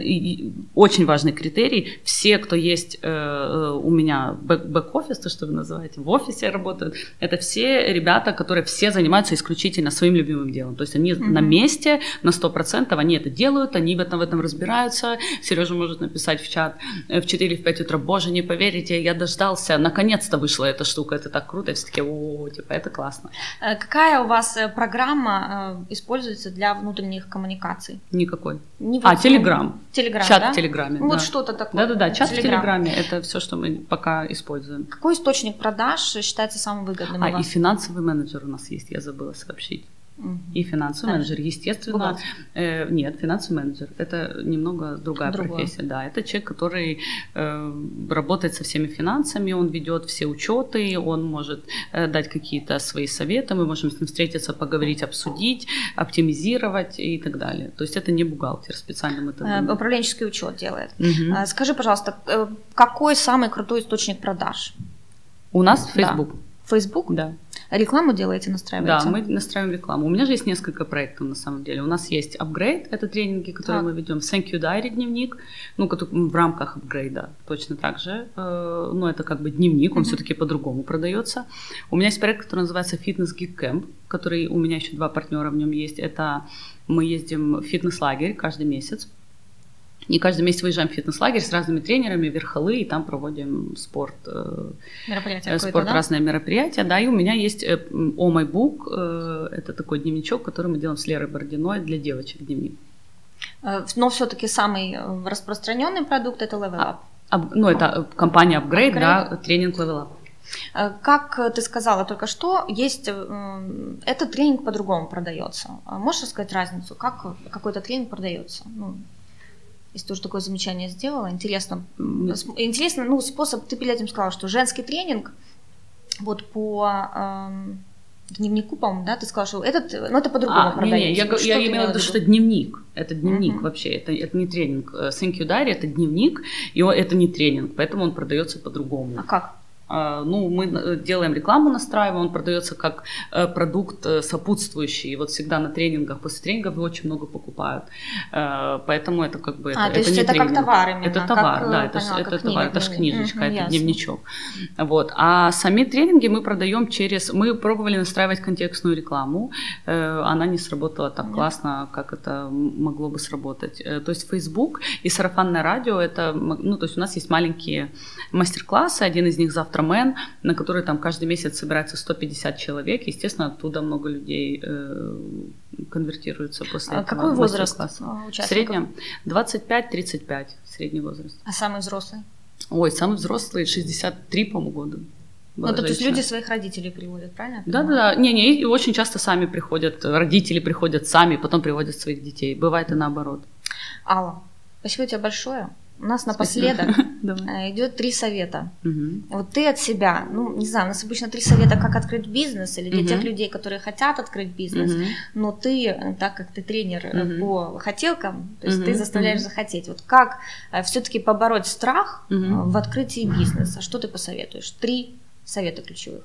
очень важный критерий, все, кто есть э, э, у меня бэк-офис, то, что вы называете, в офисе работают, это все ребята, которые все занимаются исключительно своим любимым делом, то есть они mm-hmm. на месте, на 100%, они это делают, они в этом, в этом разбираются, Сережа может написать в чат э, в 4-5 утра, боже, не поверите, я дождался, наконец-то вышел вышла эта штука, это так круто, все таки о, типа, это классно. Э, какая у вас э, программа э, используется для внутренних коммуникаций? Никакой. Не а, Телеграм. Телеграм, Чат да? в Телеграме. Ну, вот что-то такое. Да-да-да, чат Telegram. в Телеграме, это все, что мы пока используем. Какой источник продаж считается самым выгодным А, и финансовый менеджер у нас есть, я забыла сообщить. И финансовый менеджер, естественно. Э, нет, финансовый менеджер это немного другая Другое. профессия. Да, это человек, который э, работает со всеми финансами, он ведет все учеты, он может э, дать какие-то свои советы, мы можем с ним встретиться, поговорить, обсудить, оптимизировать и так далее. То есть это не бухгалтер специально это. Э, управленческий учет делает. Угу. Скажи, пожалуйста, э, какой самый крутой источник продаж? У нас Facebook. Да. Facebook? Да. Рекламу делаете, настраиваете? Да, мы настраиваем рекламу. У меня же есть несколько проектов на самом деле. У нас есть Upgrade, это тренинги, которые так. мы ведем. Thank you Diary дневник, ну, в рамках апгрейда точно так же. Э, но это как бы дневник, он mm-hmm. все-таки по-другому продается. У меня есть проект, который называется Fitness Geek Camp, который у меня еще два партнера в нем есть. Это мы ездим в фитнес-лагерь каждый месяц и каждый месяц выезжаем в фитнес-лагерь с разными тренерами, верхолы, и там проводим спорт. Э, мероприятия Спорт, да? разные мероприятия, да. И у меня есть э, О Book, э, это такой дневничок, который мы делаем с Лерой Бородиной для девочек дневник. Но все-таки самый распространенный продукт это Level Up. А, ну, это компания Upgrade, Upgrade. да, тренинг Level Up. Как ты сказала только что, есть этот тренинг по-другому продается. Можешь рассказать разницу, как какой-то тренинг продается? Ну, если тоже такое замечание сделала. Интересно, интересно, ну, способ, ты перед этим сказала, что женский тренинг, вот по эм, дневнику, по-моему, да, ты сказала, что этот, ну, это по-другому а, продается. Не, не, я, я имела в виду, что дневник, это дневник uh-huh. вообще, это, это не тренинг. Thank you, Дарья, это дневник, и это не тренинг, поэтому он продается по-другому. А как? А, ну, мы э, делаем рекламу, настраиваем, он продается как э, продукт э, сопутствующий. И вот всегда на тренингах, после тренингов его очень много покупают. Поэтому это как бы... А, это, то есть это, это как товар именно? Это товар, как, да, это, поняла, это книга, товар, это же книжечка, угу, это ясно. дневничок. Вот. А сами тренинги мы продаем через... Мы пробовали настраивать контекстную рекламу, она не сработала так Нет. классно, как это могло бы сработать. То есть Facebook и сарафанное радио, это... Ну, то есть у нас есть маленькие мастер-классы, один из них завтра Астромен, на который там каждый месяц собирается 150 человек. Естественно, оттуда много людей э, конвертируется после а этого. Какой возраст участников? В среднем 25-35 средний возраст. А самый взрослый? Ой, самый взрослый 63, по-моему, года. Ну, то есть люди своих родителей приводят, правильно? Да, да, да. Не, не, очень часто сами приходят, родители приходят сами, потом приводят своих детей. Бывает и наоборот. Алла, спасибо тебе большое. У нас напоследок э, идет три совета. Вот ты от себя, ну, не знаю, у нас обычно три совета, как открыть бизнес, или для тех людей, которые хотят открыть бизнес, но ты, э, так как ты тренер э, по хотелкам, то есть ты заставляешь захотеть. Вот как все-таки побороть страх в открытии бизнеса? Что ты посоветуешь? Три совета ключевых.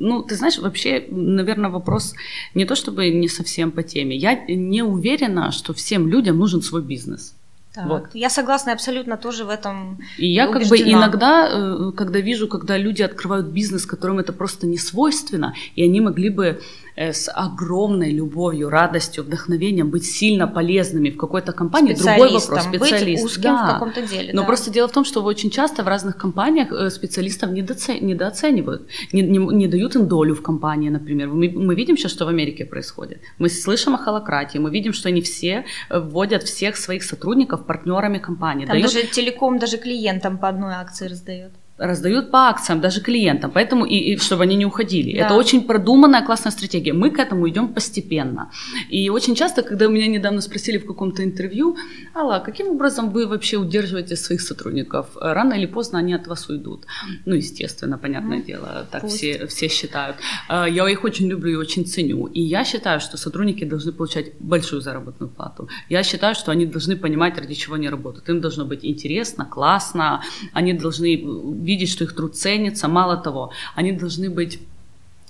Ну, ты знаешь, вообще, наверное, вопрос не то чтобы не совсем по теме. Я не уверена, что всем людям нужен свой бизнес. Так, вот. Я согласна абсолютно тоже в этом. И я убеждена. как бы иногда, э, когда вижу, когда люди открывают бизнес, которым это просто не свойственно, и они могли бы с огромной любовью, радостью, вдохновением быть сильно полезными в какой-то компании, другой вопрос. Специалист. Быть узким да. в каком-то деле. Но да. просто дело в том, что очень часто в разных компаниях э, специалистов недооцен... недооценивают, не, не, не дают им долю в компании, например. Мы, мы видим сейчас, что в Америке происходит. Мы слышим о холократии, мы видим, что они все э, вводят всех своих сотрудников партнерами компании. Там дают... даже телеком даже клиентам по одной акции раздает раздают по акциям даже клиентам, поэтому и, и чтобы они не уходили. Да. Это очень продуманная классная стратегия. Мы к этому идем постепенно. И очень часто, когда меня недавно спросили в каком-то интервью, Алла, каким образом вы вообще удерживаете своих сотрудников? Рано или поздно они от вас уйдут. Ну, естественно, понятное mm. дело, так все, все считают. А, я их очень люблю и очень ценю. И я считаю, что сотрудники должны получать большую заработную плату. Я считаю, что они должны понимать, ради чего они работают. Им должно быть интересно, классно, они должны видеть, что их труд ценится. Мало того, они должны быть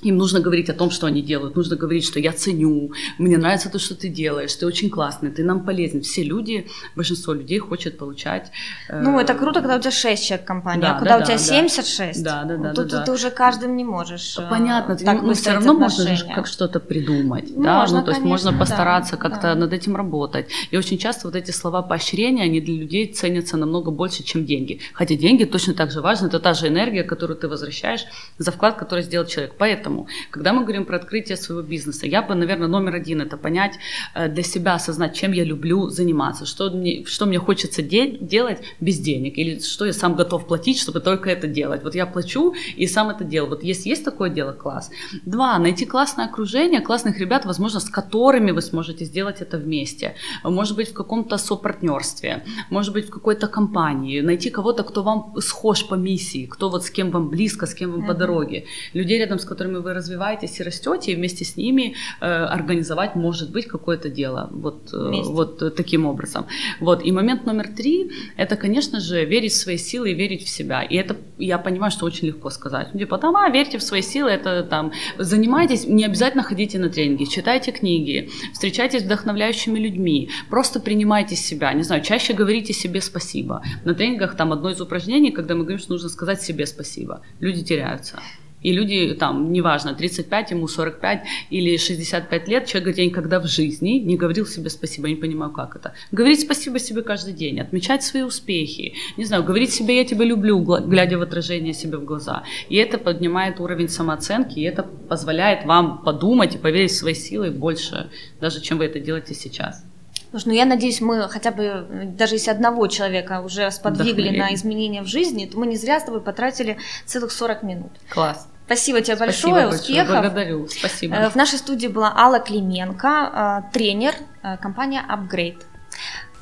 им нужно говорить о том, что они делают, нужно говорить, что я ценю, мне нравится то, что ты делаешь, ты очень классный, ты нам полезен. Все люди, большинство людей хочет получать... Э... Ну, это круто, когда у тебя 6 человек компания, да, а когда да, у тебя да, 76, да, да, да, тут, да, да. ты уже каждым не можешь э, Понятно, так но все равно отношения. можно как что-то придумать, ну, да, можно, ну, то есть конечно, можно постараться да, как-то да. над этим работать. И очень часто вот эти слова поощрения, они для людей ценятся намного больше, чем деньги. Хотя деньги точно так же важны, это та же энергия, которую ты возвращаешь за вклад, который сделал человек. Поэтому Поэтому, когда мы говорим про открытие своего бизнеса, я бы, наверное, номер один это понять э, для себя, осознать, чем я люблю заниматься, что мне, что мне хочется де- делать без денег, или что я сам готов платить, чтобы только это делать. Вот я плачу и сам это делаю. Вот если есть такое дело, класс. Два, найти классное окружение, классных ребят, возможно, с которыми вы сможете сделать это вместе. Может быть, в каком-то сопартнерстве, может быть, в какой-то компании. Найти кого-то, кто вам схож по миссии, кто вот с кем вам близко, с кем вам mm-hmm. по дороге. Людей рядом, с которыми вы развиваетесь и растете, и вместе с ними э, организовать, может быть, какое-то дело. Вот, э, вот таким образом. Вот. И момент номер три – это, конечно же, верить в свои силы и верить в себя. И это, я понимаю, что очень легко сказать. Ну, типа, там, а, верьте в свои силы, это там, занимайтесь, не обязательно ходите на тренинги, читайте книги, встречайтесь с вдохновляющими людьми, просто принимайте себя, не знаю, чаще говорите себе спасибо. На тренингах там одно из упражнений, когда мы говорим, что нужно сказать себе спасибо. Люди теряются. И люди, там, неважно, 35, ему 45 или 65 лет, человек говорит, я никогда в жизни не говорил себе спасибо, я не понимаю, как это. Говорить спасибо себе каждый день, отмечать свои успехи, не знаю, говорить себе, я тебя люблю, глядя в отражение себе в глаза. И это поднимает уровень самооценки, и это позволяет вам подумать и поверить в свои силы больше, даже чем вы это делаете сейчас. Слушай, ну я надеюсь, мы хотя бы, даже если одного человека уже сподвигли на изменения в жизни, то мы не зря с тобой потратили целых 40 минут. Класс. Спасибо тебе большое, Спасибо успехов. Большое. Благодарю, спасибо. Э, в нашей студии была Алла Клименко, э, тренер э, компании Upgrade.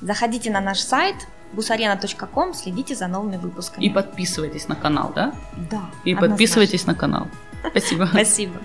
Заходите на наш сайт busarena.com, следите за новыми выпусками. И подписывайтесь на канал, да? Да. И однозначно. подписывайтесь на канал. Спасибо. Спасибо.